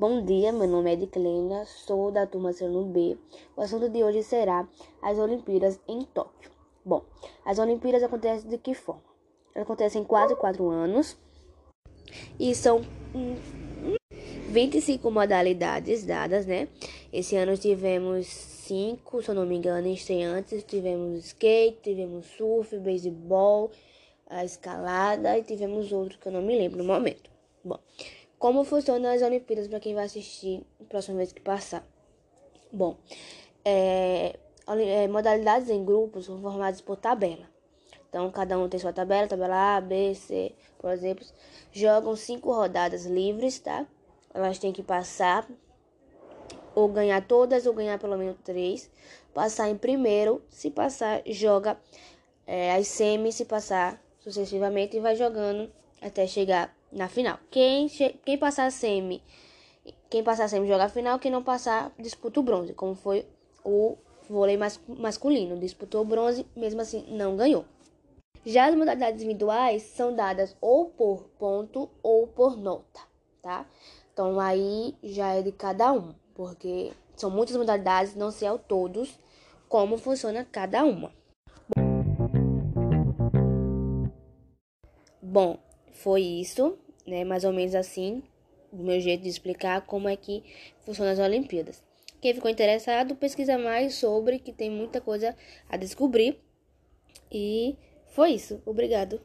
Bom dia, meu nome é Ediclênia, sou da turma Serno B. O assunto de hoje será as Olimpíadas em Tóquio. Bom, as Olimpíadas acontecem de que forma? Elas acontecem em 4 4 anos e são 25 modalidades dadas, né? Esse ano tivemos 5, se eu não me engano, estreantes. Tivemos skate, tivemos surf, beisebol, a escalada e tivemos outro que eu não me lembro no momento. Bom, como funcionam as Olimpíadas para quem vai assistir a próxima vez que passar? Bom, é, é, modalidades em grupos são formadas por tabela. Então, cada um tem sua tabela, tabela A, B, C, por exemplo. Jogam cinco rodadas livres, tá? Elas têm que passar ou ganhar todas ou ganhar pelo menos três. Passar em primeiro, se passar, joga é, as semis, se passar sucessivamente e vai jogando até chegar na final. Quem, quem passar a semi, quem passar a semi joga a final, quem não passar disputa o bronze, como foi o vôlei mas, masculino. Disputou o bronze, mesmo assim não ganhou. Já as modalidades individuais são dadas ou por ponto ou por nota, tá? Então aí já é de cada um, porque são muitas modalidades, não sei ao todos como funciona cada uma. Bom, foi isso, né? Mais ou menos assim, do meu jeito de explicar como é que funcionam as Olimpíadas. Quem ficou interessado, pesquisa mais sobre, que tem muita coisa a descobrir. E foi isso. Obrigado.